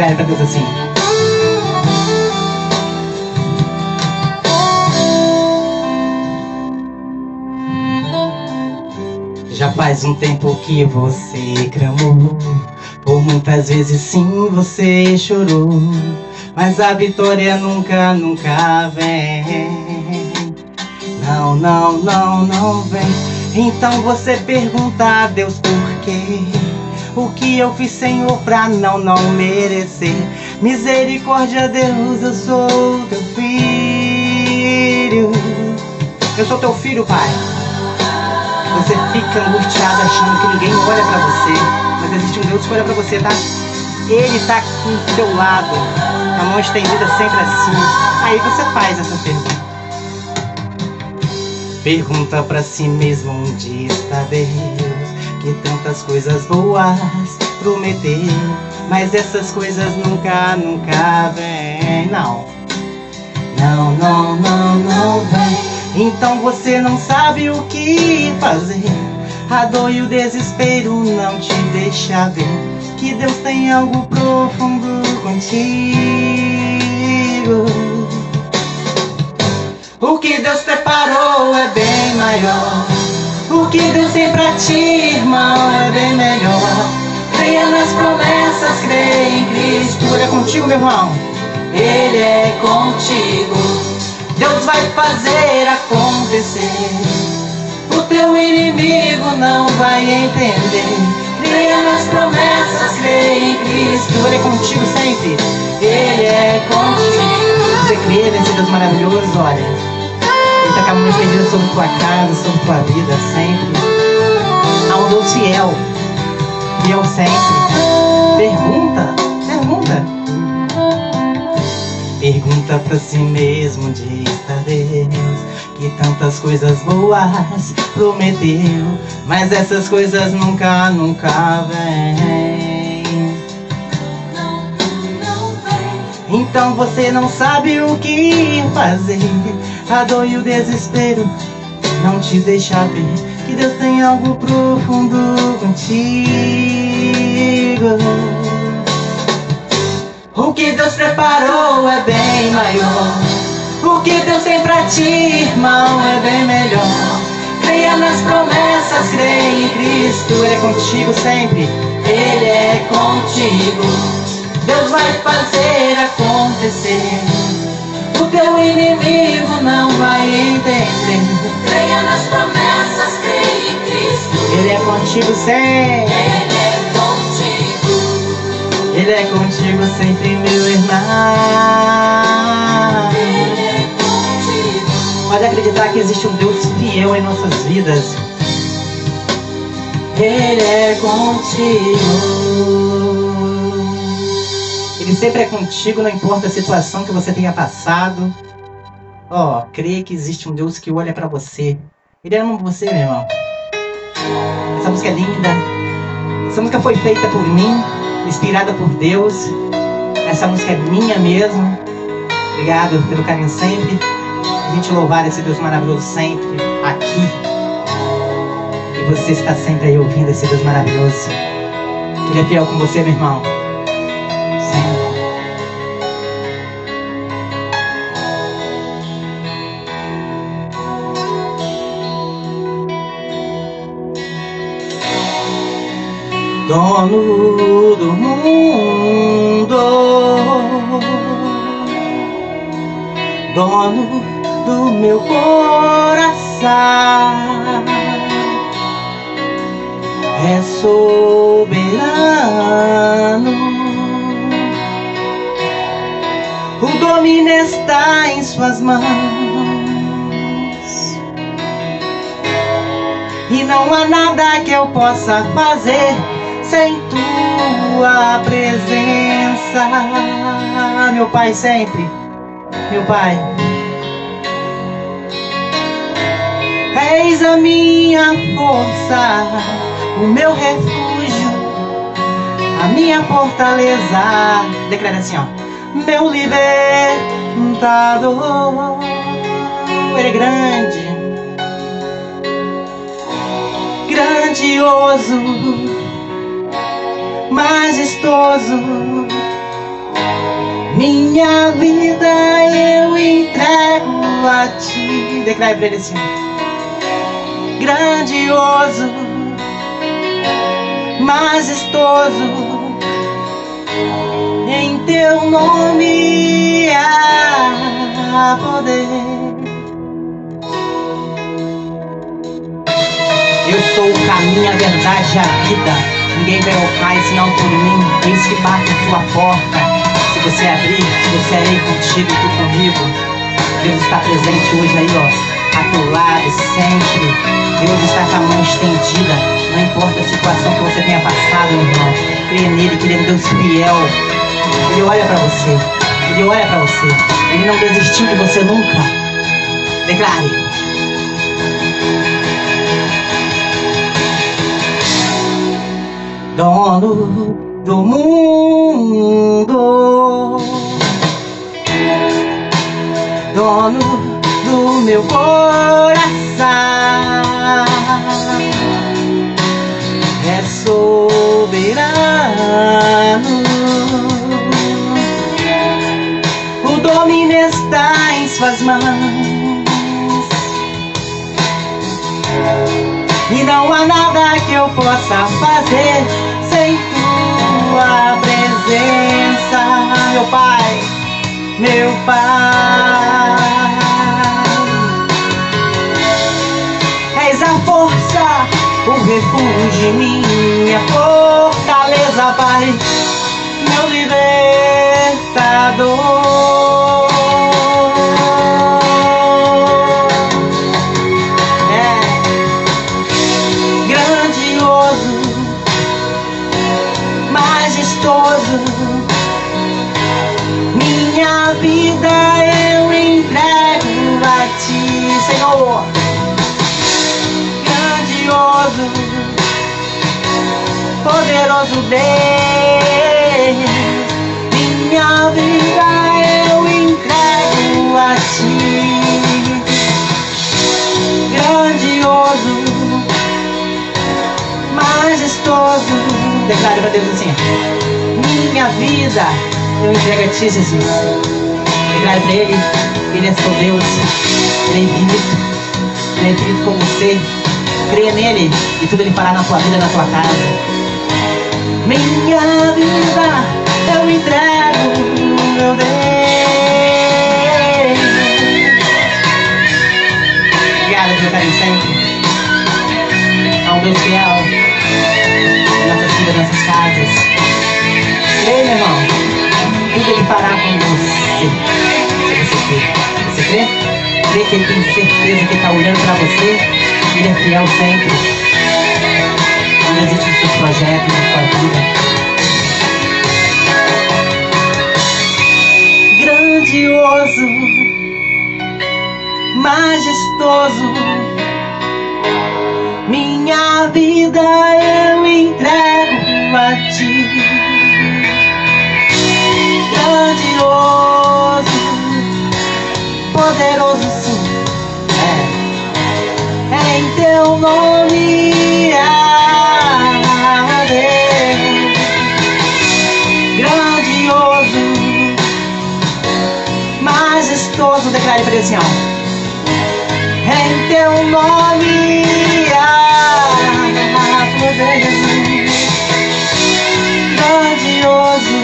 Para Deus assim. Já faz um tempo que você clamou. Por muitas vezes sim você chorou. Mas a vitória nunca, nunca vem. Não, não, não, não vem. Então você pergunta a Deus por quê? O que eu fiz, Senhor, pra não, não merecer? Misericórdia, Deus, eu sou teu filho. Eu sou teu filho, Pai. Você fica angustiado achando que ninguém olha pra você. Mas existe um Deus que olha pra você, tá? Ele tá aqui do seu lado. A mão estendida sempre assim. Aí você faz essa pergunta. Pergunta pra si mesmo onde está Deus Que tantas coisas boas prometeu Mas essas coisas nunca, nunca vêm Não Não, não, não, não vem então você não sabe o que fazer. A dor e o desespero não te deixa ver que Deus tem algo profundo contigo. O que Deus preparou é bem maior. Que Deus tem pra ti, irmão, é bem melhor. Creia nas promessas, creia em Cristo. Ele é contigo, meu irmão. Ele é contigo. Deus vai fazer acontecer. O teu inimigo não vai entender. Creia nas promessas, creia em Cristo. Ele é contigo sempre. Ele é contigo. Você crê nesse Deus maravilhoso, olha. A mão estendida sobre tua casa, sobre tua vida, sempre. Um Deus fiel. Fiel sempre. Pergunta, pergunta. Pergunta pra si mesmo onde está Deus Que tantas coisas boas prometeu Mas essas coisas nunca, nunca vêm Então você não sabe o que fazer A dor e o desespero não te deixa ver Que Deus tem algo profundo contigo o que Deus preparou é bem maior. O que Deus tem pra ti, irmão, é bem melhor. Creia nas promessas, creia em Cristo. Ele é contigo sempre, Ele é contigo. Deus vai fazer acontecer. Teu inimigo não vai entender. Creia nas promessas, creia em Cristo. Ele é contigo sempre. Ele é ele é contigo sempre, meu irmão. Ele é contigo. Pode acreditar que existe um Deus fiel em nossas vidas. Ele é contigo. Ele sempre é contigo, não importa a situação que você tenha passado. Ó, oh, creia que existe um Deus que olha para você. Ele ama você, meu irmão. Essa música é linda. Essa música foi feita por mim inspirada por Deus. Essa música é minha mesmo. Obrigado pelo carinho sempre. A gente louvar esse Deus maravilhoso sempre aqui. E você está sempre aí ouvindo esse Deus maravilhoso. Ele é fiel com você, meu irmão. Dono do mundo, dono do meu coração, é soberano. O domínio está em suas mãos. E não há nada que eu possa fazer sem tua presença, meu Pai sempre, meu Pai. És a minha força, o meu refúgio, a minha fortaleza. Declara assim, ó. Meu libertador, Ele é grande, grandioso majestoso, Minha vida eu entrego a ti. Declare para ele assim: grandioso, majestoso. Em teu nome há poder. Eu sou o caminho, a verdade e a vida. Ninguém vem ao Pai senão por mim. Eis que bate a tua porta. Se você abrir, eu serei contigo e tu comigo. Deus está presente hoje aí, ó. A teu lado, sempre. Deus está com a mão estendida. Não importa a situação que você tenha passado, meu irmão. Creia nele, que ele é um Deus fiel. Ele olha para você. Ele olha para você. Ele não desistiu de você nunca. Declare. Dono do mundo, dono do meu coração, é soberano. O domínio está em suas mãos. E não há nada que eu possa fazer sem tua presença, meu Pai, meu Pai. És a força, o refúgio, minha fortaleza, Pai, meu libertador. Poderoso Deus, minha vida eu entrego a ti, grandioso, majestoso, declara para Deus assim, minha vida eu entrego a ti, Jesus, declara para Ele, Ele é seu Deus, Ele é infinito, Ele é infinito você, creia nele e tudo Ele fará na tua vida, na tua casa. Minha vida eu entrego, meu Deus. Obrigada pelo carinho sempre. A um Deus fiel nossas vidas, nossas casas. Ei, meu irmão, tudo Ele fará com você. Você crê. Você crê? Crê que Ele tem certeza que está olhando para você. Ele é fiel sempre não existe os seus projetos, sua vida. Grandioso, majestoso, minha vida eu entrego a ti. Grandioso, poderoso sim, é, é em teu nome. Ele assim, ó. Em teu nome há poder, grandioso,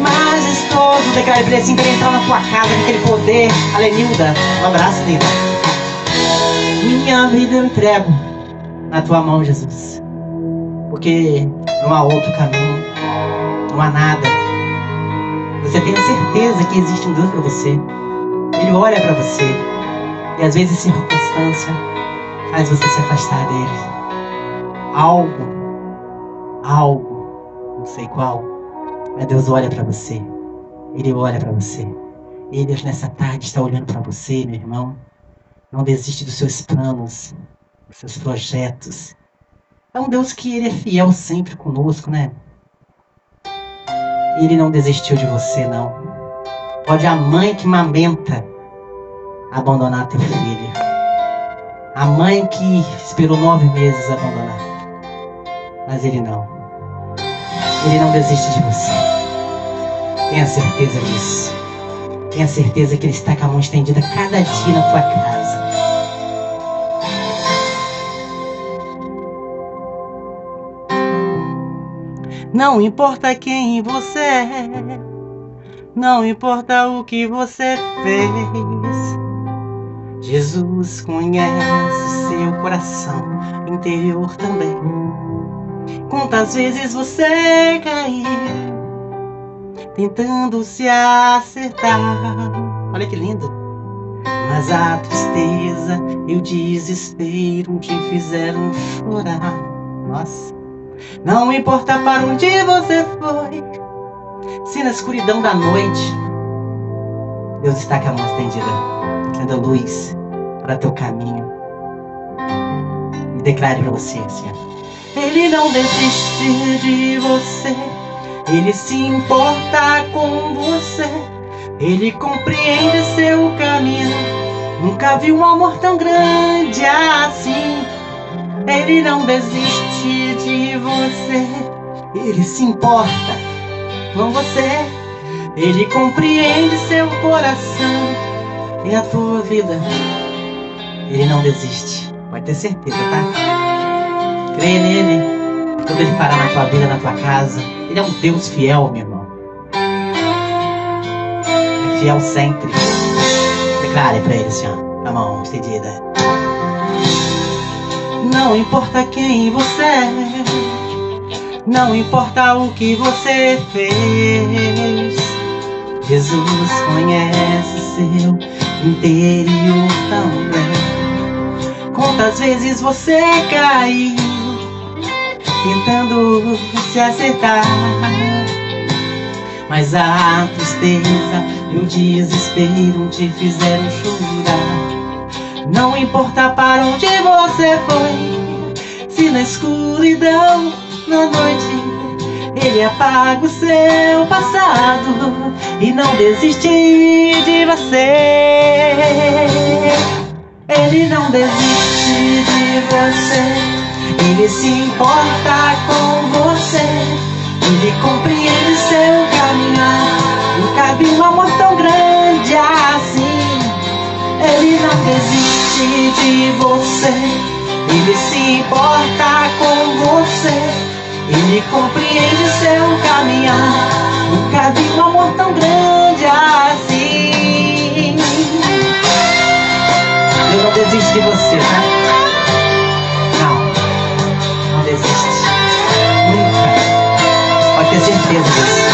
majestoso, declare para ele assim, para entrar na tua casa com aquele poder, aleluia, um abraço, linda. Minha vida eu entrego na tua mão, Jesus, porque não há outro caminho, não há nada você a certeza que existe um Deus para você. Ele olha para você. E às vezes circunstância faz você se afastar dele. Algo, algo, não sei qual, mas Deus olha para você. Ele olha para você. E Deus nessa tarde está olhando para você, meu irmão. Não desiste dos seus planos, dos seus projetos. É um Deus que ele é fiel sempre conosco, né? Ele não desistiu de você, não. Pode a mãe que mamenta abandonar teu filho. A mãe que esperou nove meses abandonar. Mas ele não. Ele não desiste de você. Tenha certeza disso. Tenha certeza que Ele está com a mão estendida cada dia na tua casa. Não importa quem você é, não importa o que você fez. Jesus conhece seu coração interior também. Quantas vezes você caiu tentando se acertar? Olha que lindo. Mas a tristeza e o desespero te fizeram chorar. Nossa. Não importa para onde você foi, se na escuridão da noite Deus está com a mão estendida, tendo luz para teu caminho. E declare para você, Senhor. Ele não desiste de você, ele se importa com você, ele compreende seu caminho. Nunca vi um amor tão grande assim. Ele não desiste de você. Ele se importa com você. Ele compreende seu coração e a tua vida. Ele não desiste. Pode ter certeza, tá? Crê nele. Tudo ele fará na tua vida, na tua casa. Ele é um Deus fiel, meu irmão. É fiel sempre. Declare para ele, Senhor. A mão estendida. Não importa quem você é, não importa o que você fez. Jesus conhece seu interior também. Quantas vezes você caiu tentando se acertar? Mas a tristeza e o desespero te fizeram chorar. Não importa para onde você foi, se na escuridão, na noite, ele apaga o seu passado e não desiste de você. Ele não desiste de você, ele se importa com você, ele compreende seu caminhar. Não cabe um amor tão grande assim. Ele não desiste de você, ele se importa com você, ele compreende seu caminhar. Nunca vi um amor tão grande assim. Eu não desisto de você, tá? Não, não desiste. Nunca. Pode ter certeza disso.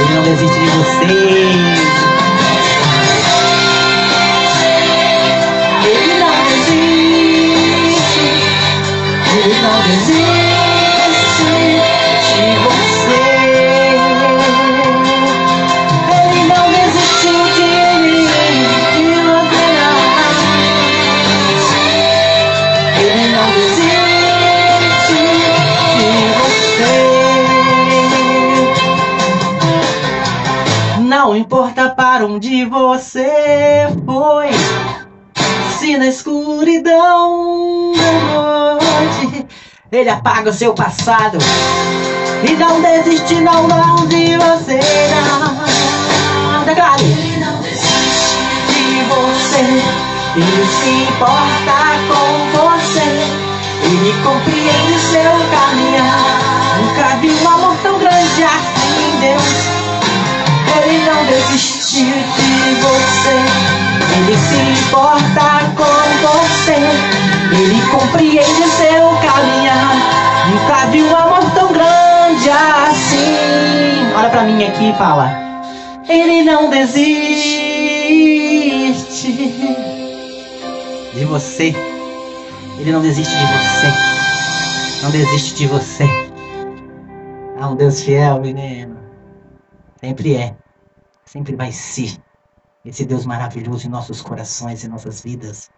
Ele não desiste de você. Não importa para onde você foi, se na escuridão ele apaga o seu passado e não desiste, não, não de você, não. Declare. Ele não desiste de você, ele se importa com você, ele compreende seu caminhar. Nunca vi um amor tão grande assim, Deus. Ele não desiste de você, ele se importa com você. Ele compreende seu caminhar. Nunca vi um amor tão grande assim. Olha pra mim aqui e fala. Ele não desiste de você. Ele não desiste de você. Não desiste de você. É um Deus fiel, menino. Sempre é. Sempre vai ser. Esse Deus maravilhoso em nossos corações e nossas vidas.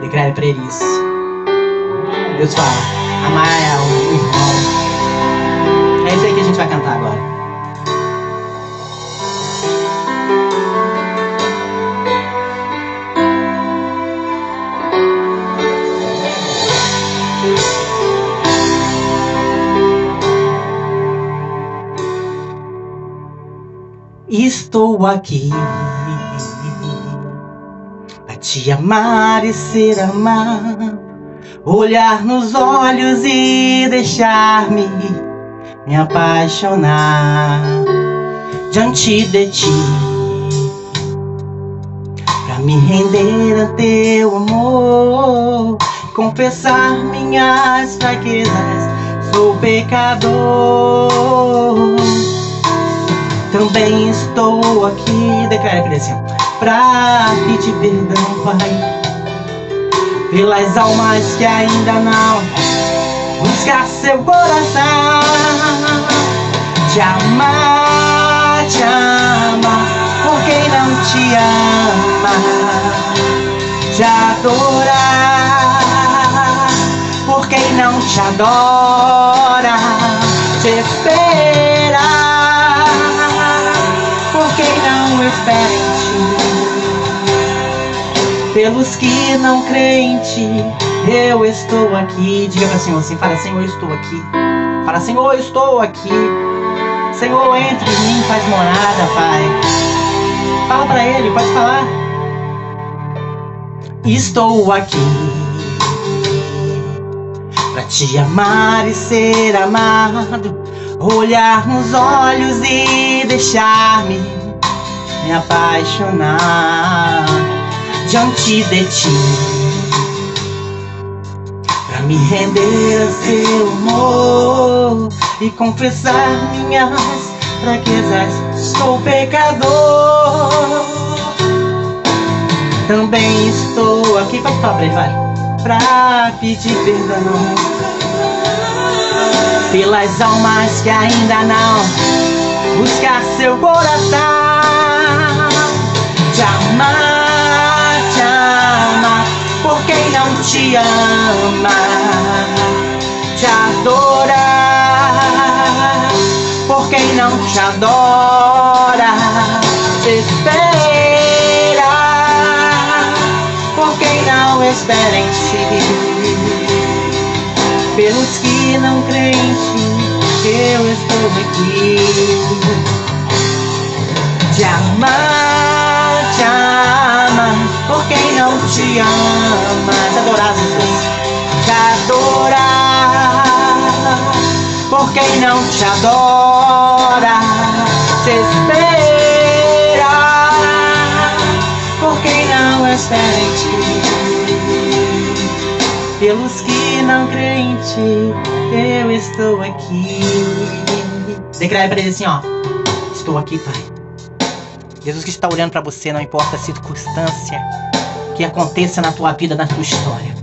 Declare para ele isso. Deus fala, amar é o irmão. É isso aí que a gente vai cantar agora. Estou aqui pra te amar e ser amado, olhar nos olhos e deixar-me me apaixonar diante de ti, pra me render a teu amor, confessar minhas fraquezas. Sou pecador também estou aqui, declara a assim, pra pedir perdão, Pai, pelas almas que ainda não buscar seu coração, te amar, te amar, por quem não te ama, te adorar, por quem não te adora, te esperar Pelos que não creem em ti, eu estou aqui. Diga para o Senhor assim: fala, Senhor, eu estou aqui. Fala, Senhor, eu estou aqui. Senhor, entre em mim, faz morada, Pai. Fala para Ele, pode falar. Estou aqui para te amar e ser amado, olhar nos olhos e deixar-me me apaixonar diante de ti. Pra me render a seu amor E confessar minhas fraquezas Sou pecador. Também estou aqui falar pra vai Pra pedir perdão. Pelas almas que ainda não Buscar seu coração te amar, não te ama, te adorar por quem não te adora, espera. Por quem não espera em ti, pelos que não creem em ti, eu estou aqui. Te amar por quem não te ama, adorar, te adorar, por quem não te adora, te espera, por quem não espera em ti, pelos que não creem em ti, eu estou aqui. Declara para ele assim, ó, estou aqui, Pai Jesus que está olhando para você, não importa a circunstância que aconteça na tua vida, na tua história.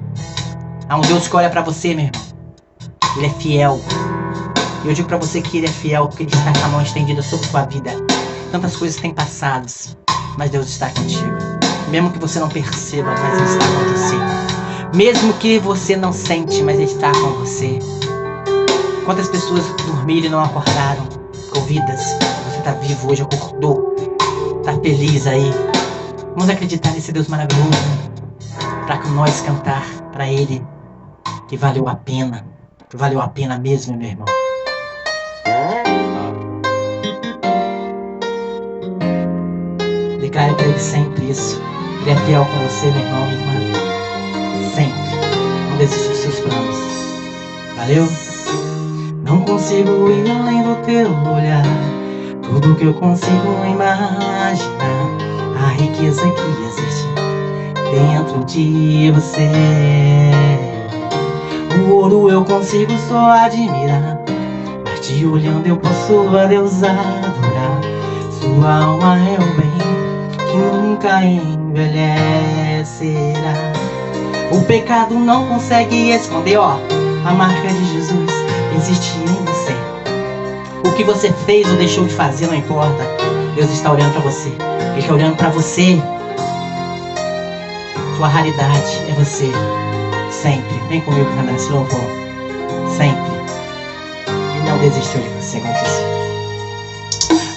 Há um Deus que olha para você, meu irmão. Ele é fiel. E eu digo para você que ele é fiel porque ele está com a mão estendida sobre a tua vida. Tantas coisas têm passado, mas Deus está contigo. Mesmo que você não perceba, mas ele está com você. Mesmo que você não sente, mas ele está com você. Quantas pessoas dormiram e não acordaram? Ouvidas. Você está vivo hoje, acordou tá feliz aí. Vamos acreditar nesse Deus maravilhoso para que nós cantar para Ele que valeu a pena, que valeu a pena mesmo, meu irmão. Declare para Ele sempre isso. Ele é fiel com você, meu irmão, minha irmã. Sempre. Não desista dos seus planos. Valeu? Não consigo ir além do teu olhar. Tudo que eu consigo imaginar. A riqueza que existe dentro de você. O ouro eu consigo só admirar. Mas te olhando eu posso a Deus adorar. Sua alma é o bem que nunca envelhecerá. O pecado não consegue esconder, ó. A marca de Jesus existe em você o que você fez ou deixou de fazer não importa. Deus está olhando para você. Ele está olhando para você. Sua raridade é você. Sempre. Vem comigo cantar esse louvor. Sempre. Ele não desistiu de você, como.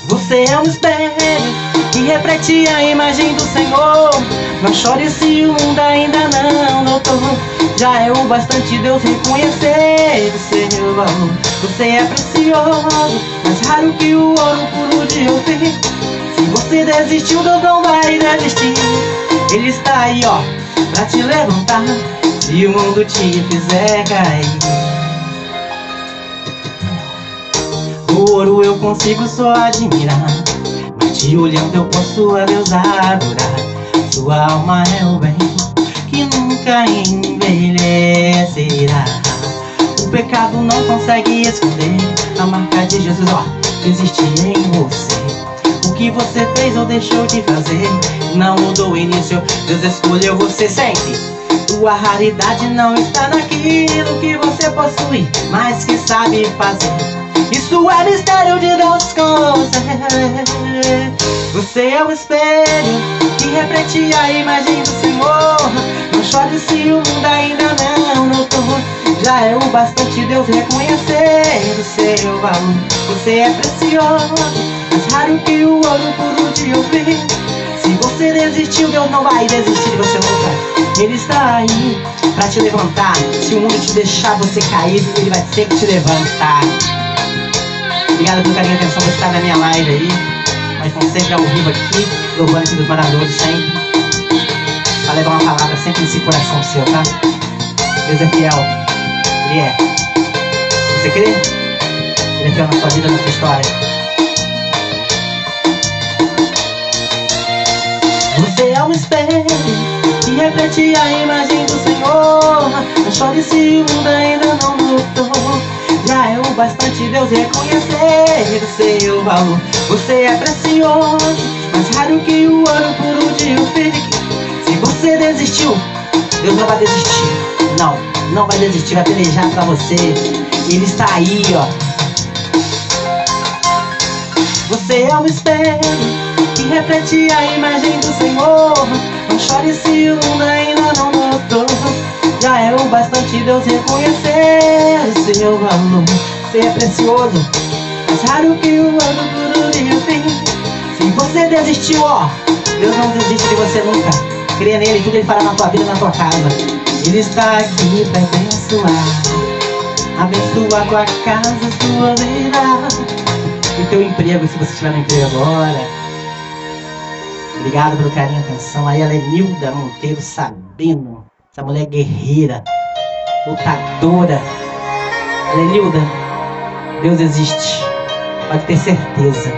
Você é um espelho que reflete a imagem do Senhor. Não chore se o mundo ainda não notou. Já é o bastante Deus reconhecer o seu valor. Você é precioso, mais raro que o ouro puro de ouvir. Se você você desistiu, Deus não vai desistir. Ele está aí, ó, pra te levantar. Se o mundo te fizer cair. O ouro eu consigo só admirar. Mas te olhando eu posso a Deus adorar. Sua alma é o bem que nunca envelhecerá. O pecado não consegue esconder a marca de Jesus, ó, existe em você. O que você fez ou deixou de fazer não mudou o início, Deus escolheu você sempre. Tua raridade não está naquilo que você possui, mas que sabe fazer. Isso é mistério de Deus com você. É o espelho que reflete a imagem do Senhor. Não chore se o mundo ainda não notou. Já é o bastante Deus reconhecer o seu valor. Você é precioso, mais raro que o ouro puro de ouvir. Se você desistiu, Deus não vai desistir de você nunca. Ele está aí pra te levantar. Se o mundo te deixar você cair, ele vai sempre te levantar. Obrigado pelo carinho e atenção por estar na minha live aí. Mas estão sempre ao vivo aqui, louvando aqui dos moradores sempre. Pra levar uma palavra sempre nesse coração seu, tá? Deus é fiel. Ele é. Você crê? Ele é fiel na sua vida, na sua história. Você é um espelho que reflete a imagem do Senhor. Não chore se o mundo ainda não mudou. Já é o bastante Deus reconhecer o seu valor. Você é precioso, mais raro que o ouro puro de um Se você desistiu, Deus não vai desistir. Não, não vai desistir, vai pelejar pra você. Ele está aí, ó. Você é um espelho que reflete a imagem do Senhor. Não chore se o mundo ainda não notou. Já é o bastante Deus reconhecer seu valor. É precioso, mais raro que o ano puro de fim. Se você desistiu, ó, Deus não desiste de você nunca. Creia nele, tudo ele fará na tua vida na tua casa. Ele está aqui para abençoar. Abençoa tua casa, a tua vida. E teu emprego, se você estiver no emprego agora. Obrigado pelo carinho e atenção. Aí ela é Nilda Monteiro Sabino. Essa mulher é guerreira, lutadora. Lenilda, Deus existe. Pode ter certeza.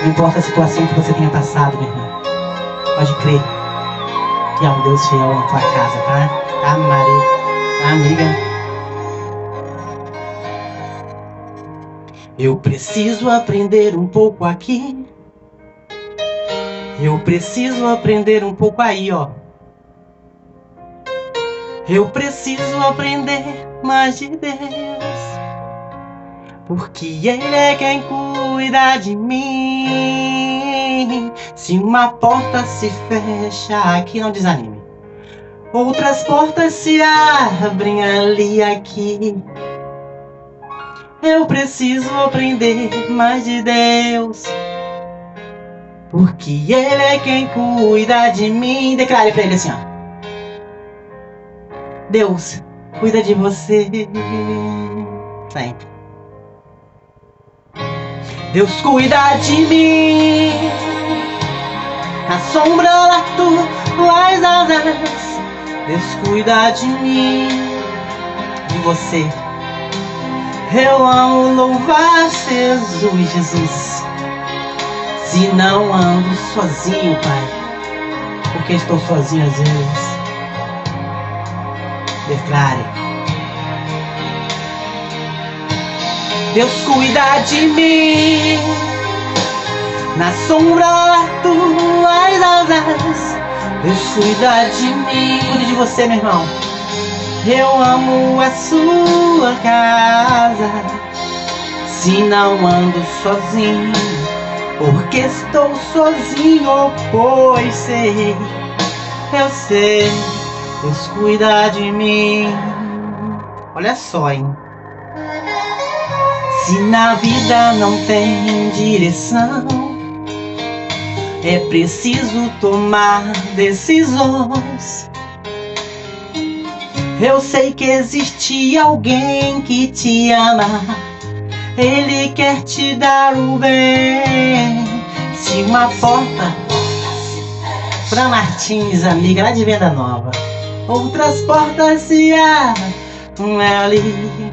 Não importa a situação que você tenha passado, minha irmã. Pode crer que há um Deus fiel na tua casa, tá? Tá, Maria? Tá, amiga? Eu preciso aprender um pouco aqui. Eu preciso aprender um pouco aí, ó. Eu preciso aprender mais de Deus, porque Ele é quem cuida de mim. Se uma porta se fecha aqui, não desanime. Outras portas se abrem ali aqui. Eu preciso aprender mais de Deus. Porque Ele é quem cuida de mim. Declare pra ele assim, ó. Deus cuida de você sempre. Deus cuida de mim. Na sombra lá tuas asas. Deus cuida de mim, de você. Eu amo louvar Jesus, Jesus. Se não ando sozinho, Pai, porque estou sozinho às vezes declare. Deus cuida de mim, na sombra tuas asas. Deus cuida de mim, cuide de você, meu irmão. Eu amo a sua casa, se não ando sozinho, porque estou sozinho, pois sei, eu sei Deus cuida de mim. Olha só, hein? Se na vida não tem direção, é preciso tomar decisões. Eu sei que existe alguém que te ama, ele quer te dar o bem. Se uma porta pra Martins, amiga lá de Venda Nova, outras portas se abrem ali.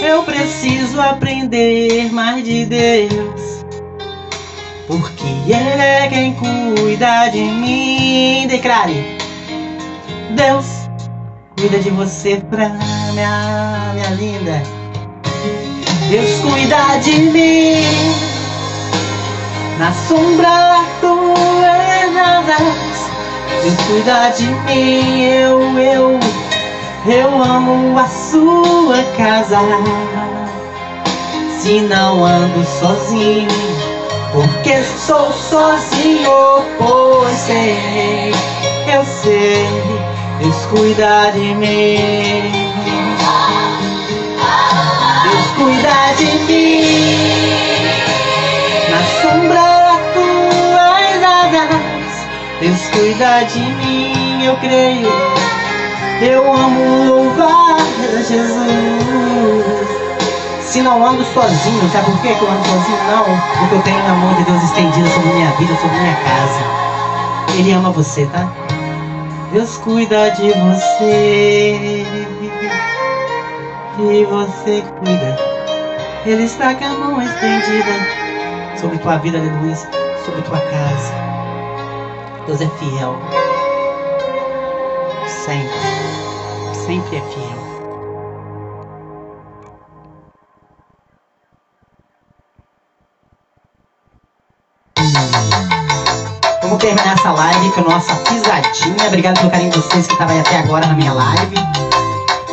Eu preciso aprender mais de Deus. Porque Ele é quem cuida de mim. Declare: Deus cuida de você pra minha, minha linda. Deus cuida de mim. Na sombra tuas asas. Deus cuida de mim. Eu, eu, eu amo a sua casa. Se não ando sozinho, porque sou sozinho, pois sei, eu sei, Deus cuida de mim. Deus cuida de mim. Na sombra Deus cuida de mim, eu creio. Eu amo louvar a Jesus. Se não ando sozinho, sabe por que eu ando sozinho? Não, porque eu tenho a mão de Deus estendida sobre minha vida, sobre minha casa. Ele ama você, tá? Deus cuida de você. E você cuida. Ele está com a mão estendida sobre tua vida, aleluia, sobre tua casa. Deus é fiel. Sempre. Sempre é fiel. Vamos terminar essa live com a nossa pisadinha. Obrigado pelo carinho de vocês que estavam até agora na minha live.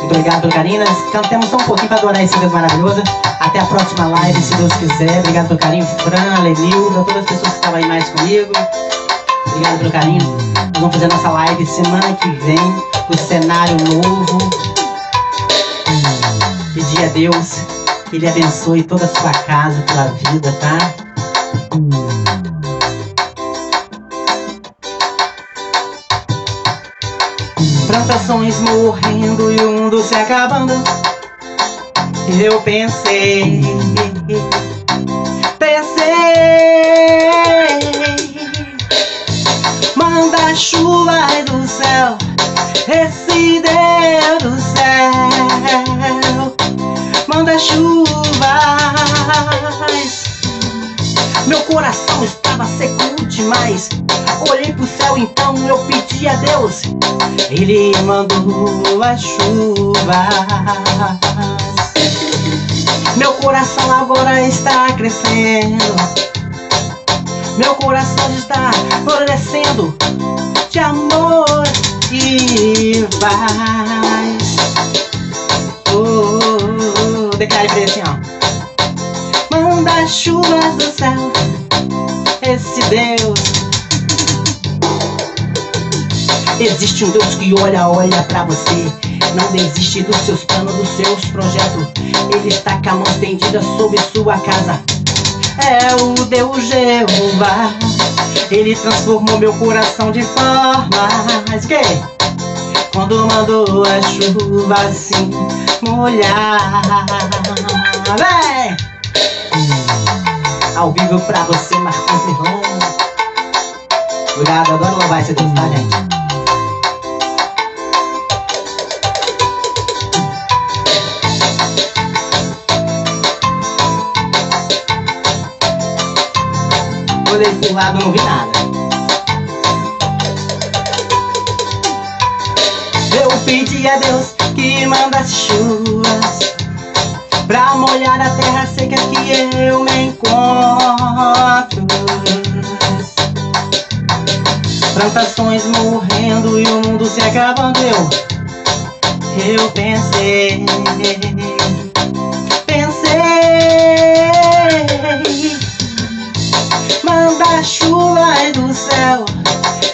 Obrigado pelo carinho. Cantemos só um pouquinho para adorar esse Deus maravilhoso. Até a próxima live, se Deus quiser. Obrigado pelo carinho, Fran, Lenilda, todas as pessoas que estavam aí mais comigo. Obrigado pelo carinho. Nós vamos fazer nossa live semana que vem, com cenário novo. Pedir a Deus que Ele abençoe toda a sua casa, pela vida, tá? Plantações morrendo e o mundo se acabando. Eu pensei, pensei, manda chuva do céu, esse Deus do céu, manda chuvas. Meu coração estava seco demais. Olhei pro céu, então eu pedi a Deus. Ele mandou as chuvas. Meu coração agora está crescendo. Meu coração está florescendo de amor e paz. Oh, oh, oh. Declare pra ele assim, ó. Manda chuvas do céu, esse Deus. Existe um Deus que olha, olha pra você. Não desiste dos seus planos, dos seus projetos. Ele está com a mão estendida sobre sua casa. É o Deus Jeová. Ele transformou meu coração de formas que quando mandou a chuva assim molhar. Vem! Ao vivo pra você, Marcos Mirlon. Obrigado, adoro louvar esse Deus, tá, gente? Olhei pro lado, não vi nada. Eu pedi a Deus que mandasse chuvas Pra molhar a terra seca que eu me encontro Plantações morrendo e o mundo se acabando Eu, eu pensei Pensei Manda chuva do céu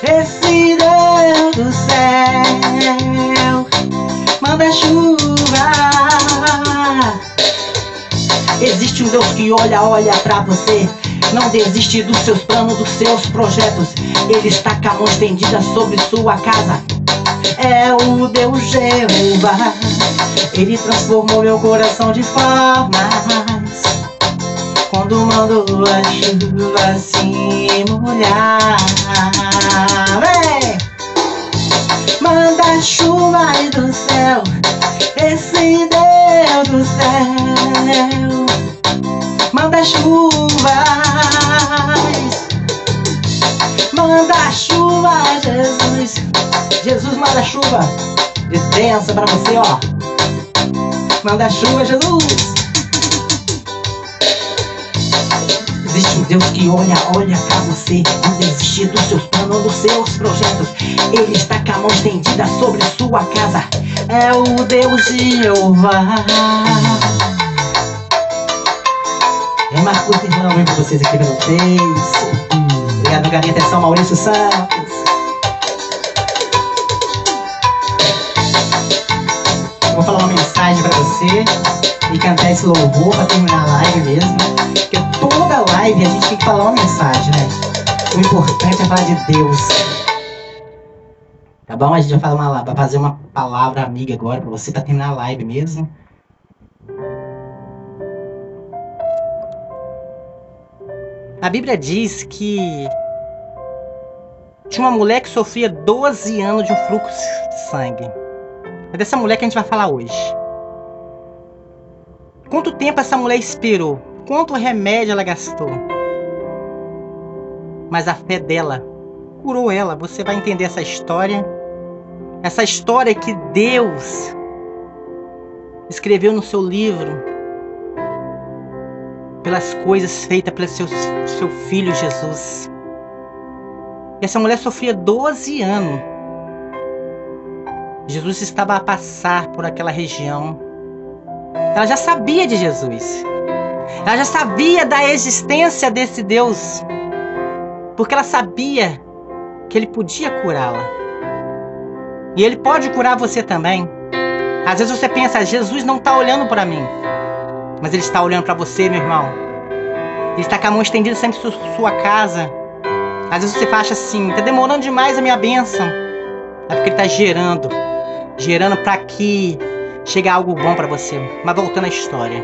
Esse Deus do céu Manda chuva Existe um Deus que olha, olha pra você. Não desiste dos seus planos, dos seus projetos. Ele está com a mão estendida sobre sua casa. É o Deus Jeová. Ele transformou meu coração de formas quando mandou a chuva se molhar. Vem! Manda chuva aí do céu, esse Deus do céu. Manda chuvas, manda chuva, Jesus. Jesus manda chuva de bênção pra você, ó. Manda chuva, Jesus. Existe um Deus que olha, olha pra você, não desiste dos seus planos, dos seus projetos. Ele está com a mão estendida sobre sua casa. É o Deus de Jeová. É Marcos Irmão, vem pra vocês aqui pelo Face. Obrigado, carinho. Atenção, Maurício Santos. Vou falar uma mensagem pra você e cantar esse louvor pra terminar a live mesmo. Porque toda live a gente tem que falar uma mensagem, né? O importante é falar de Deus. Tá bom? A gente vai, falar uma, vai fazer uma palavra amiga agora pra você pra terminar a live mesmo. A Bíblia diz que tinha uma mulher que sofria 12 anos de um fluxo de sangue. É dessa mulher que a gente vai falar hoje. Quanto tempo essa mulher esperou? Quanto remédio ela gastou? Mas a fé dela curou ela. Você vai entender essa história. Essa história que Deus escreveu no seu livro pelas coisas feitas pelo seu, seu filho Jesus. Essa mulher sofria 12 anos. Jesus estava a passar por aquela região. Ela já sabia de Jesus. Ela já sabia da existência desse Deus. Porque ela sabia que ele podia curá-la. E ele pode curar você também. Às vezes você pensa, Jesus não está olhando para mim. Mas ele está olhando para você, meu irmão. Ele está com a mão estendida sempre em sua casa. Às vezes você acha assim, está demorando demais a minha bênção. É porque ele está gerando. Gerando para que chegue algo bom para você. Mas voltando à história.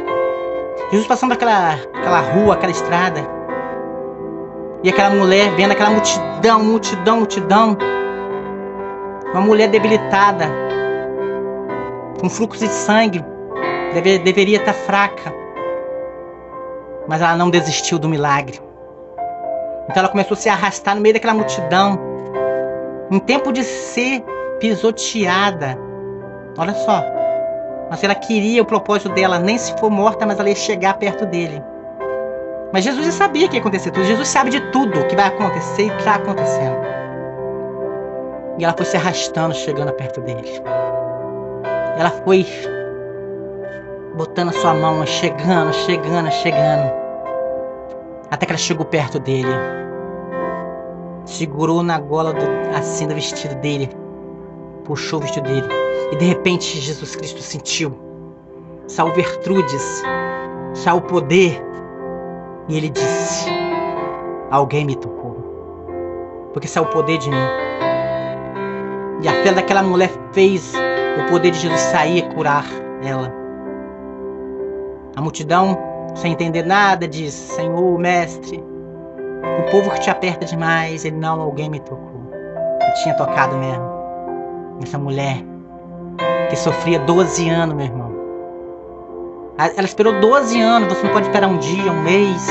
Jesus passando aquela, aquela rua, aquela estrada. E aquela mulher vendo aquela multidão, multidão, multidão. Uma mulher debilitada. Com fluxo de sangue. Deve, deveria estar fraca. Mas ela não desistiu do milagre. Então ela começou a se arrastar no meio daquela multidão. Em tempo de ser pisoteada. Olha só. Mas ela queria o propósito dela, nem se for morta, mas ela ia chegar perto dele. Mas Jesus já sabia que ia acontecer tudo. Jesus sabe de tudo que vai acontecer e está acontecendo. E ela foi se arrastando, chegando perto dele. Ela foi botando a sua mão, chegando, chegando, chegando. Até que ela chegou perto dele. Segurou na gola do, assim do vestido dele. Puxou o vestido dele. E de repente Jesus Cristo sentiu. Saiu Vertrudes. Saiu o poder. E ele disse: Alguém me tocou. Porque saiu o poder de mim. E a fé daquela mulher fez o poder de Jesus sair e curar ela. A multidão, sem entender nada, diz: Senhor, mestre, o povo que te aperta demais, ele não, alguém me tocou. Eu tinha tocado mesmo. Essa mulher que sofria 12 anos, meu irmão. Ela esperou 12 anos, você não pode esperar um dia, um mês.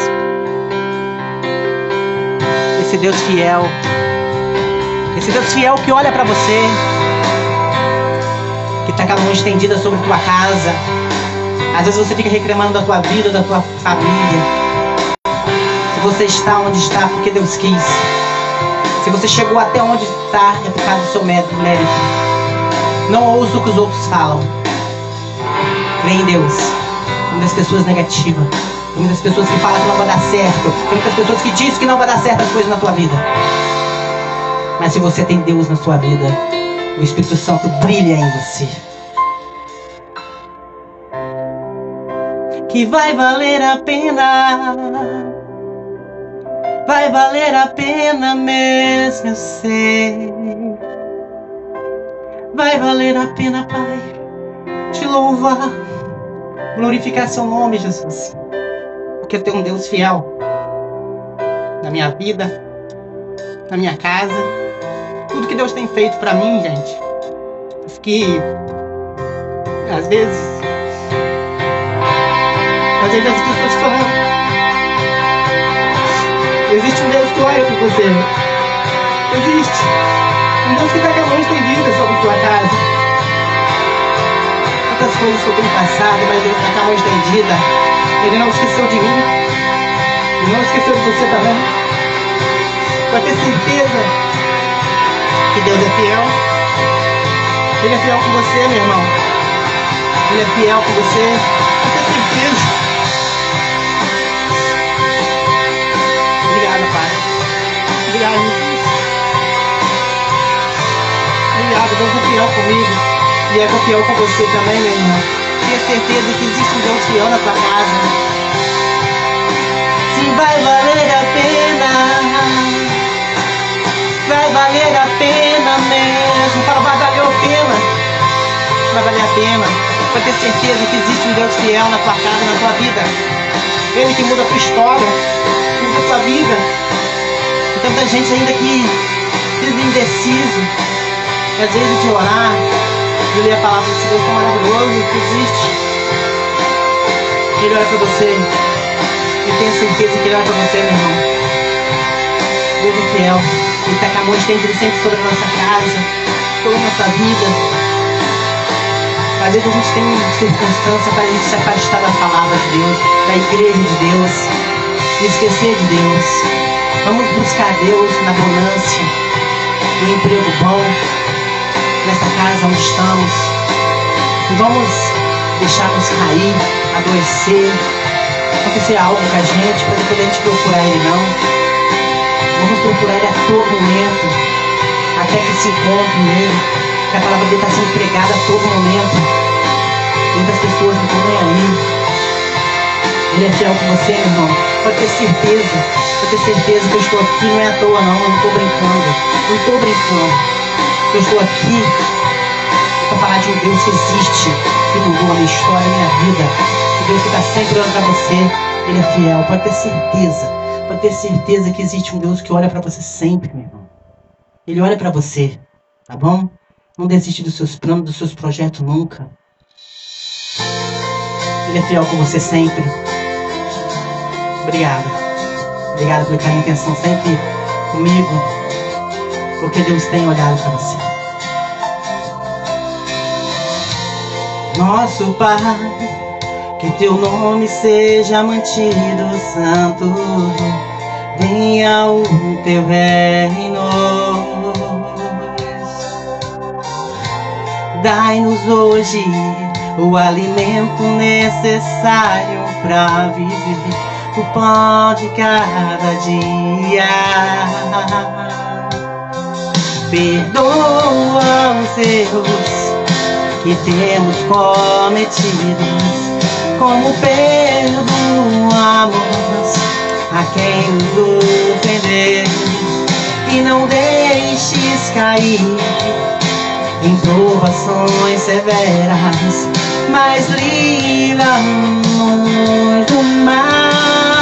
Esse Deus fiel. Esse Deus fiel que olha para você. Que está com a mão estendida sobre tua casa. Às vezes você fica reclamando da tua vida, da tua família. Se você está onde está, porque Deus quis. Se você chegou até onde está, é por causa do seu mérito. Não ouça o que os outros falam. Crê em Deus. Muitas pessoas negativas. Muitas pessoas que falam que não vai dar certo. Muitas pessoas que dizem que não vai dar certo as coisas na tua vida. Mas se você tem Deus na sua vida, o Espírito Santo brilha em você. Que vai valer a pena. Vai valer a pena mesmo, eu sei. Vai valer a pena, Pai, te louvar, glorificar seu nome, Jesus. quero ter um Deus fiel na minha vida, na minha casa. Tudo que Deus tem feito para mim, gente. Que às vezes, às vezes as pessoas falam, existe um Deus que olha por você. Existe. Está com a mão estendida sobre tua casa. Quantas coisas eu tenho passado, mas Deus está com a mão estendida. Ele não esqueceu de mim. Ele não esqueceu de você também. Pode ter certeza que Deus é fiel. Ele é fiel com você, meu irmão. Ele é fiel com você. Pode ter certeza. Obrigado, Pai. Obrigado, É fiel comigo. E é fiel com você também, meu irmão. Tenha certeza que existe um Deus fiel na tua casa. Se vai valer a pena vai valer a pena mesmo. Fala, vai valer a pena. Vai valer a pena. Vai ter certeza que existe um Deus fiel na tua casa, na tua vida. Ele que muda a tua história, muda a tua vida. Tanta gente ainda que vive indeciso, às vezes de orar, de ler a palavra desse Deus tão maravilhoso que existe. Ele olha para você. E tenha certeza que ele olha para você, meu irmão. Deus é fiel. Ele está com a mão estendida sempre sobre a nossa casa, sobre a nossa vida. Às vezes a gente tem circunstância para a gente se afastar da palavra de Deus, da igreja de Deus, e esquecer de Deus. Vamos buscar Deus na bonância, no emprego bom, nessa casa onde estamos. Não vamos deixar-nos cair, adoecer, acontecer algo com a gente, para a gente procurar Ele não. Vamos procurar Ele a todo momento, até que se encontre nele. Que a palavra dele está sendo pregada a todo momento. Muitas pessoas não estão nem aí. Ele é fiel com você, meu irmão. Pode ter certeza. Pode ter certeza que eu estou aqui não é à toa, não. Eu não estou brincando. Não estou brincando. Eu estou aqui para falar de um Deus que existe, que mudou a minha história, a minha vida. O Deus que está sempre olhando para você. Ele é fiel. Pode ter certeza para ter certeza que existe um Deus que olha para você sempre, meu irmão. Ele olha para você, tá bom? Não desiste dos seus planos, dos seus projetos nunca. Ele é fiel com você sempre. Obrigado. Obrigado por carinho e atenção sempre comigo. Porque Deus tem olhado para você. Nosso Pai que teu nome seja mantido santo, venha o teu reino. Dai-nos hoje o alimento necessário para viver, o pão de cada dia. Perdoa os erros que temos cometidos como perdoamos a quem nos ofendeu e não deixes cair em provações severas, mas livra-nos do mal.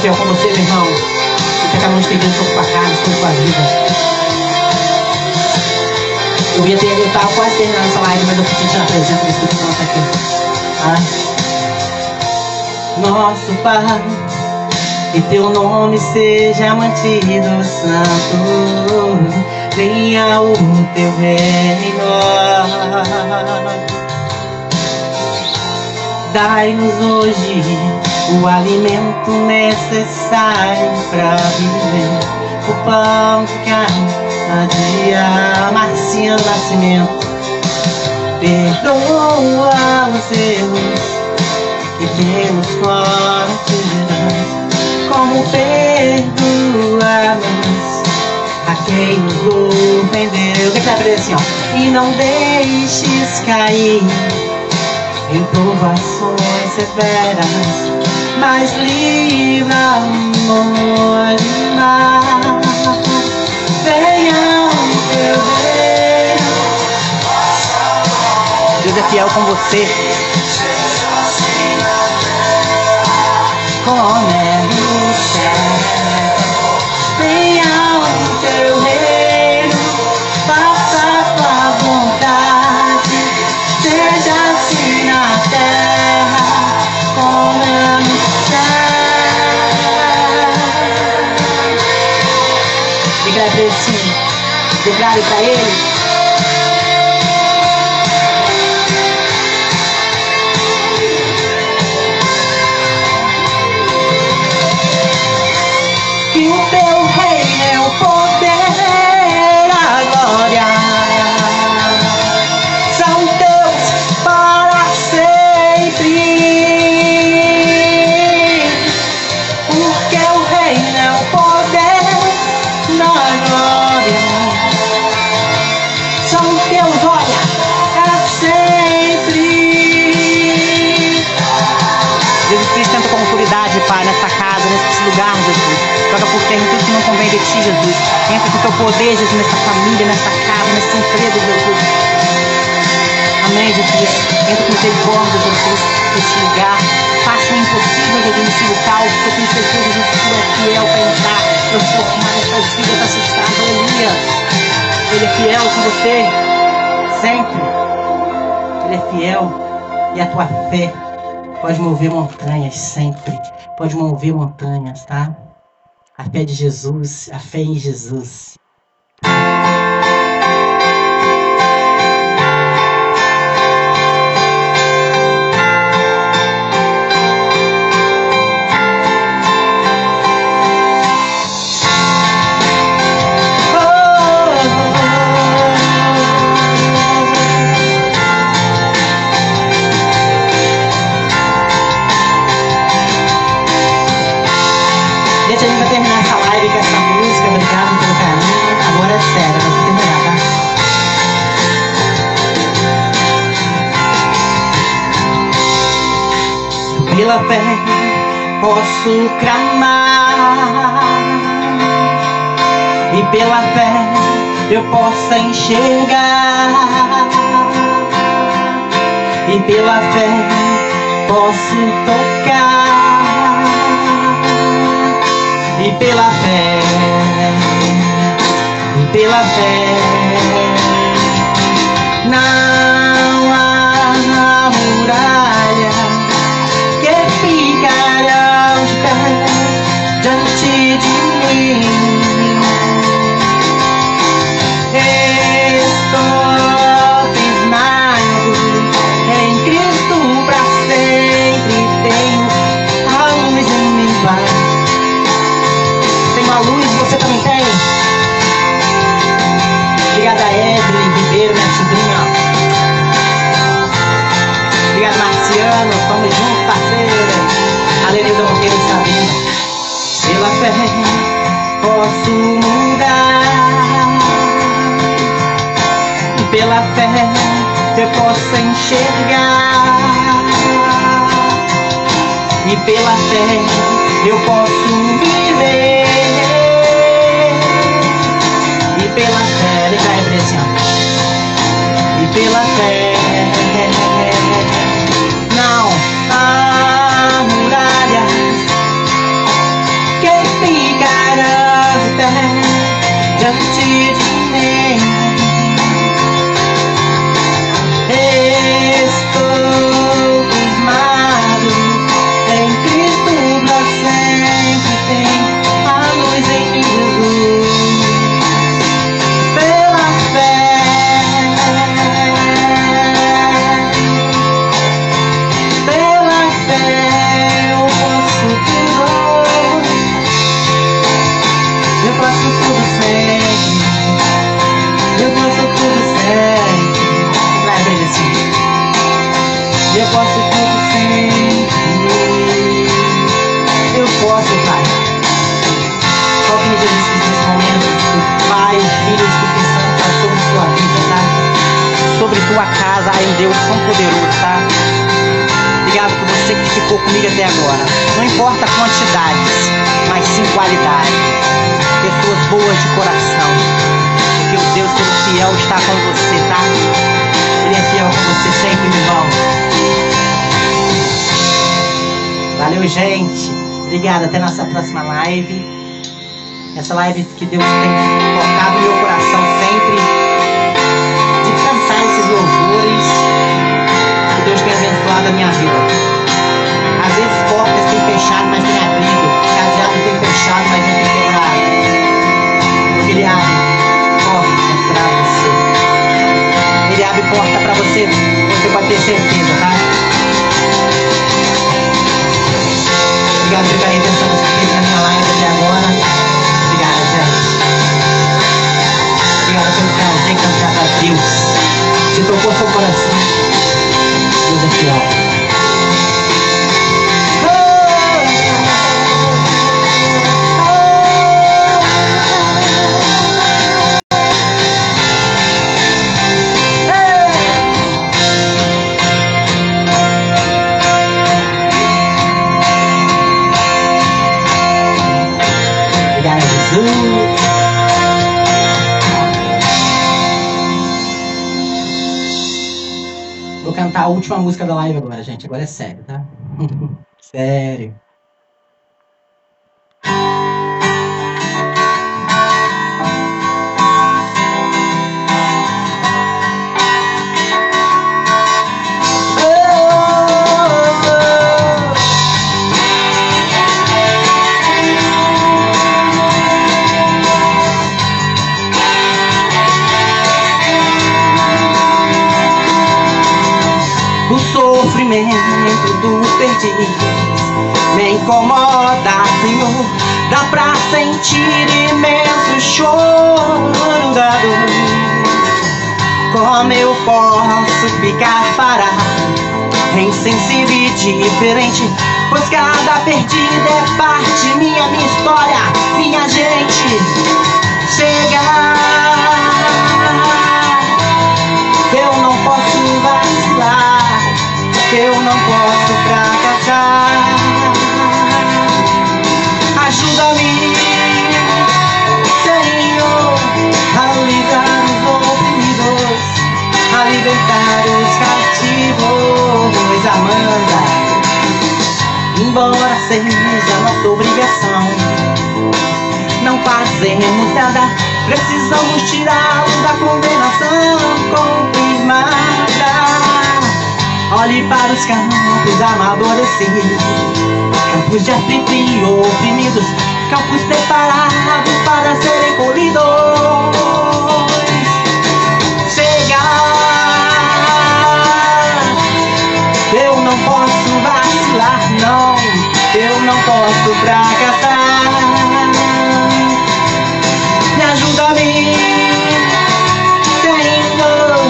Fiel com você, meu irmão. Que cada um esteja sobre tua casa, sobre tua vida. Eu ia ter, eu tava quase terminando essa live, mas eu preciso sentir a presença do Espírito Santo aqui. Ai. Nosso Pai, que teu nome seja mantido santo, venha o teu reino. Dai-nos hoje o alimento necessário para viver, o pão de cada dia, Marcinha Nascimento, perdoa os erros que temos cometido. como perdoamos a quem nos ofendeu. Declara assim, ó. E não deixes cair em provações severas, mas mal. Venha o teu reino. Deus é fiel com você. Como é no céu. Assim. Declare para ele. Com teu poder, Jesus, nessa família, nessa casa, nessa empresa, Jesus. Amém, Jesus. Entra com misericórdia, Jesus, nesse lugar. Faça o impossível, Jesus, nesse local. Porque eu tenho certeza, Jesus, que tu é fiel para entrar, transformar essas vidas, essas casas. Aleluia. Ele é fiel com você. Sempre. Ele é fiel. E a tua fé pode mover montanhas sempre. Pode mover montanhas, tá? A fé de Jesus, a fé em Jesus. Pela fé posso clamar. E pela fé eu posso enxergar. E pela fé posso tocar. E pela fé, e pela fé, de pela fé eu posso viver. E pela fé, ele vai assim, ó. E pela fé, não há muralhas que ficarão de pé diante Deus tão poderoso, tá? Obrigado por você que ficou comigo até agora. Não importa quantidades, mas sim qualidade. Pessoas boas de coração. Porque o Deus todo fiel está com você, tá? Ele é fiel com você sempre, meu irmão. Valeu, gente. Obrigado. Até nossa próxima live. Essa live que Deus tem tocado no meu coração sempre, esses louvores, que Deus tem abençoado a minha vida. Às vezes portas têm fechado, mas tem abrido. Caseado tem fechado, mas não tem quebrado. Ele abre portas para você. Ele abre porta para você, você pode ter certeza, tá? Obrigado por atenção você fez na minha live até agora. Obrigado pelo prazer cantar a Deus. Se tocou seu coração, Deus é fiel. A última música da live agora, gente. Agora é sério, tá? sério. Me incomoda, Senhor. Dá pra sentir imenso choro da dor. Como eu posso ficar parado, insensível e diferente? Pois cada perdida é parte minha, minha história, minha gente. Chega, eu não posso vacilar, eu não posso embora seja nossa obrigação, não fazemos nada, precisamos tirá-los da condenação confirmada. Olhe para os campos amadurecidos, campos de aflitos e oprimidos, campos preparados para serem colhidos. Posso fracassar. Me ajuda a mim, Senhor,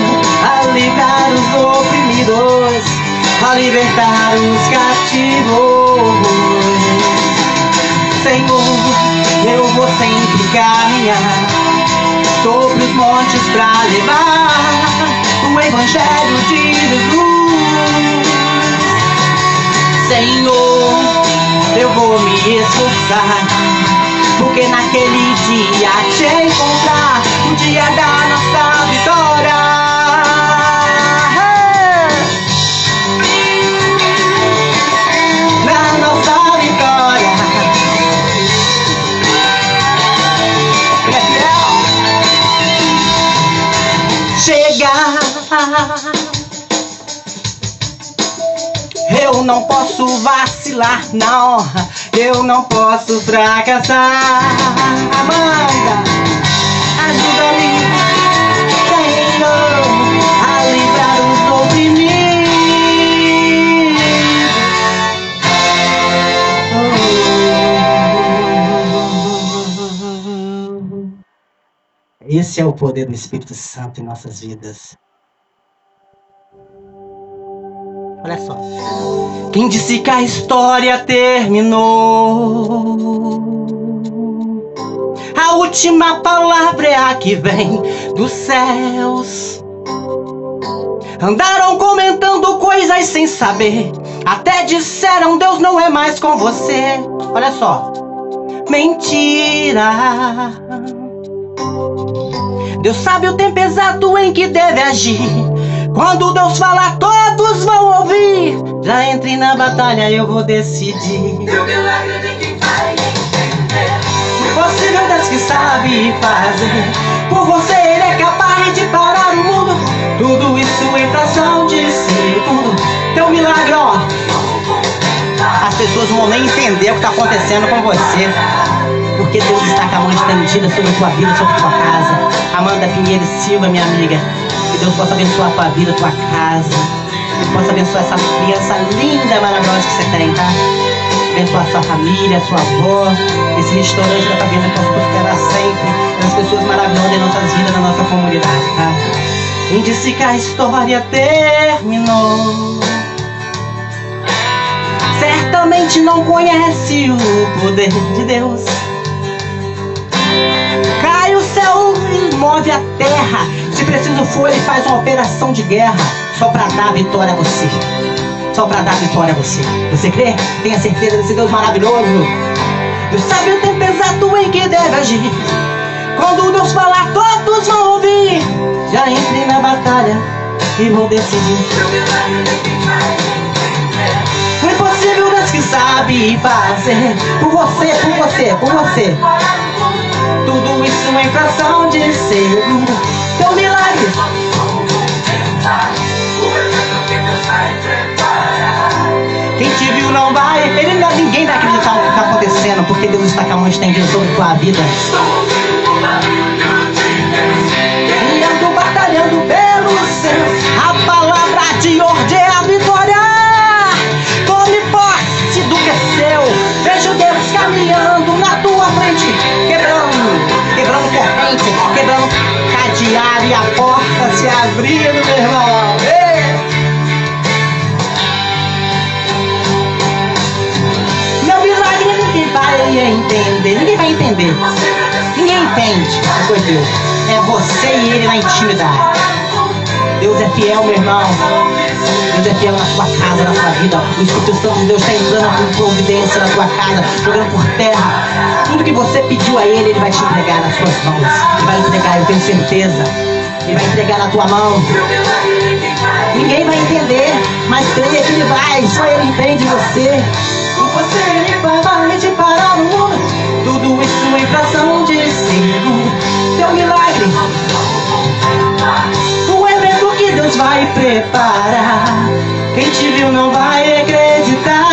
a livrar os oprimidos a libertar os cativos. Senhor, eu vou sempre caminhar sobre os montes para levar o Evangelho de Jesus. Senhor, eu vou me esforçar, porque naquele dia te encontrar, o dia da nossa vitória. Não posso vacilar, não. Eu não posso fracassar. Amanda, ajuda-me, Senhor, a livrar os oprimidos. Esse é o poder do Espírito Santo em nossas vidas. Olha só. Quem disse que a história terminou? A última palavra é a que vem dos céus. Andaram comentando coisas sem saber. Até disseram Deus não é mais com você. Olha só. Mentira. Deus sabe o tempo exato em que deve agir. Quando Deus fala, todos vão ouvir. Já entre na batalha, eu vou decidir. Teu milagre ninguém vai entender. Impossível Deus que sabe fazer. Por você ele é capaz de parar o mundo. Tudo isso em fração de segundo. Teu milagre, ó. As pessoas vão nem entender o que está acontecendo com você. Porque Deus está com a mão estendida sobre a tua vida, sobre a tua casa. Amanda Pinheiro Silva, minha amiga. Que Deus possa abençoar a tua vida, a tua casa. Que possa abençoar essa criança linda, maravilhosa que você tem, tá? Abençoar a sua família, a sua avó. Esse restaurante da vida possa prosperar sempre. As pessoas maravilhosas em nossas vidas, na nossa comunidade, tá? Quem disse que a história terminou? Certamente não conhece o poder de Deus. Move a terra. Se preciso for, ele faz uma operação de guerra só para dar vitória a você. Só para dar vitória a você. Você crê? Tenha certeza desse Deus maravilhoso. Deus sabe o tempo exato em que deve agir. Quando Deus falar, todos vão ouvir. Já entrei na batalha e vou decidir. O impossível Deus que sabe fazer. Por você, por você, por você. Tudo isso em fração de segundo. Teu milagre. Quem te viu não vai. Ele não, ninguém vai acreditar no que está acontecendo. Porque Deus está com a mão estendida sobre tua vida. Estou ouvindo o barulho de Deus. Guerreando, batalhando pelos céus. A palavra de ordem é a vitória. Tome posse do que é seu. Vejo Deus caminhando na tua frente. Quebrando, corrente, quebrando cadeado e a porta se abrindo, meu irmão. Meu milagre ninguém vai entender. Ninguém vai entender. Ninguém entende foi Deus. É você e ele na intimidade. Deus é fiel, meu irmão. Deus é fiel na tua casa, na tua vida. O Espírito Santo de Deus está entrando com providência na tua casa, jogando por terra. Tudo que você pediu a Ele, Ele vai te entregar nas suas mãos. Ele vai entregar, eu tenho certeza. Ele vai entregar na tua mão. Ninguém vai entender, mas creia que Ele vai. Só Ele entende você. E você, Ele vai, vai te parar no mundo. Tudo isso em fração de segundo. Teu milagre. Deus vai preparar. Quem te viu não vai acreditar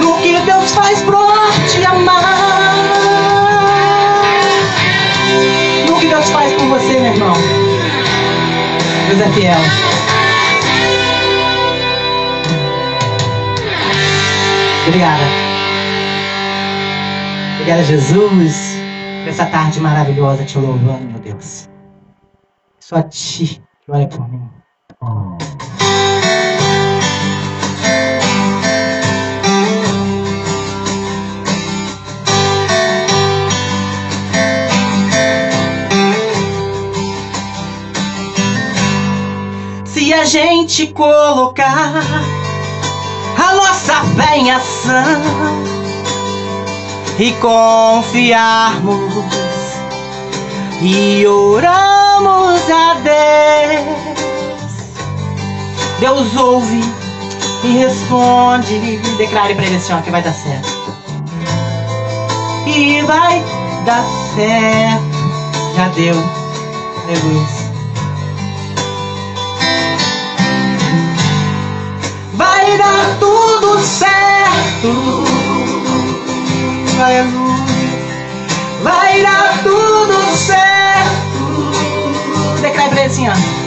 no que Deus faz por te amar. No que Deus faz por você, meu irmão. Deus é fiel. Obrigada. Obrigada, Jesus, por essa tarde maravilhosa te louvando, meu Deus. Só ti que olha por mim. Se a gente colocar a nossa fé em ação e confiarmos e oramos a Deus. Deus ouve e responde. Declare para ele assim, ó, que vai dar certo. E vai dar certo. Já deu. Aleluia. Vai dar tudo certo. Aleluia. Vai dar tudo certo. Declare pra ele assim, ó.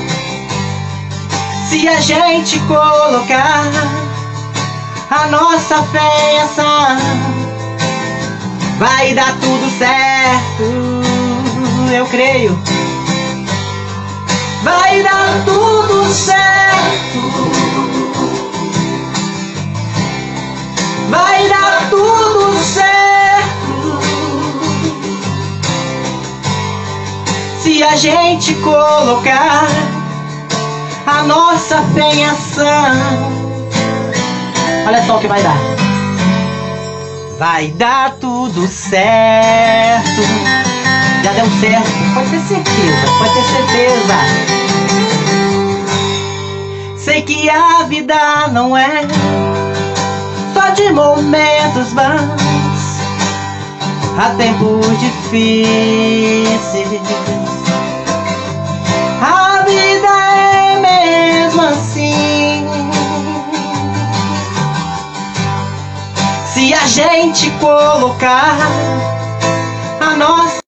Se a gente colocar a nossa fé em ação, vai dar tudo certo. Eu creio. Vai dar tudo certo. vai dar tudo certo. Se a gente colocar a nossa fé em ação. Olha só o que vai dar. Vai dar tudo certo. Já deu certo, pode ter certeza, pode ter certeza. Sei que a vida não é só de momentos bons, há tempos difíceis. Gente colocar a nossa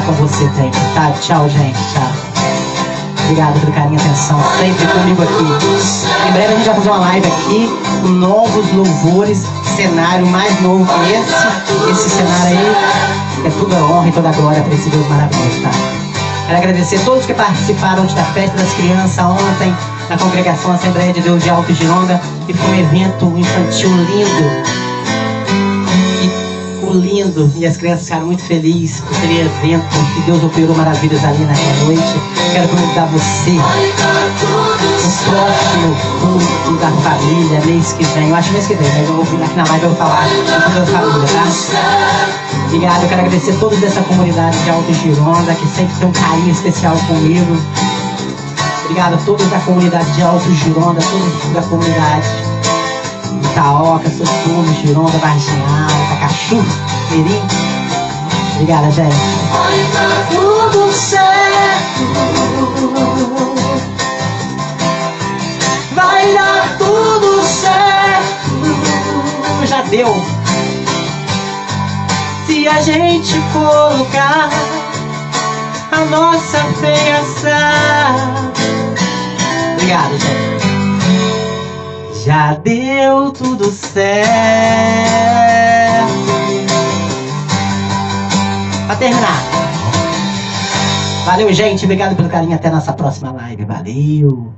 tá com você sempre, tá? Tchau, gente, tchau. Obrigado pelo carinho e atenção, sempre comigo aqui. Em breve a gente vai fazer uma live aqui com novos louvores, cenário mais novo que esse. Esse cenário aí é toda honra e toda glória para esse Deus maravilhoso, tá? Quero agradecer a todos que participaram da festa das crianças ontem na congregação Assembleia de Deus de Alto Gironda, que foi um evento infantil lindo lindo e as crianças ficaram muito felizes por aquele evento que Deus operou maravilhas ali naquela noite. Quero convidar você no próximo culto da família, mês que vem. Eu acho mês que vem, mas eu vou vir aqui na live e vou falar da família, tá? Obrigado, eu quero agradecer a todos dessa comunidade de Alto Gironda que sempre tem um carinho especial comigo. Obrigado a todos da comunidade de Alto Gironda, todos da comunidade Itaoca, Soturno, Gironda, Varginha, Itacachu, Mirim. Obrigada, gente. Vai dar tudo certo. Vai dar tudo certo. Já deu. Se a gente colocar a nossa feiação. Obrigado, gente. Já deu tudo certo. Terminar. Valeu, gente. Obrigado pelo carinho. Até nossa próxima live. Valeu.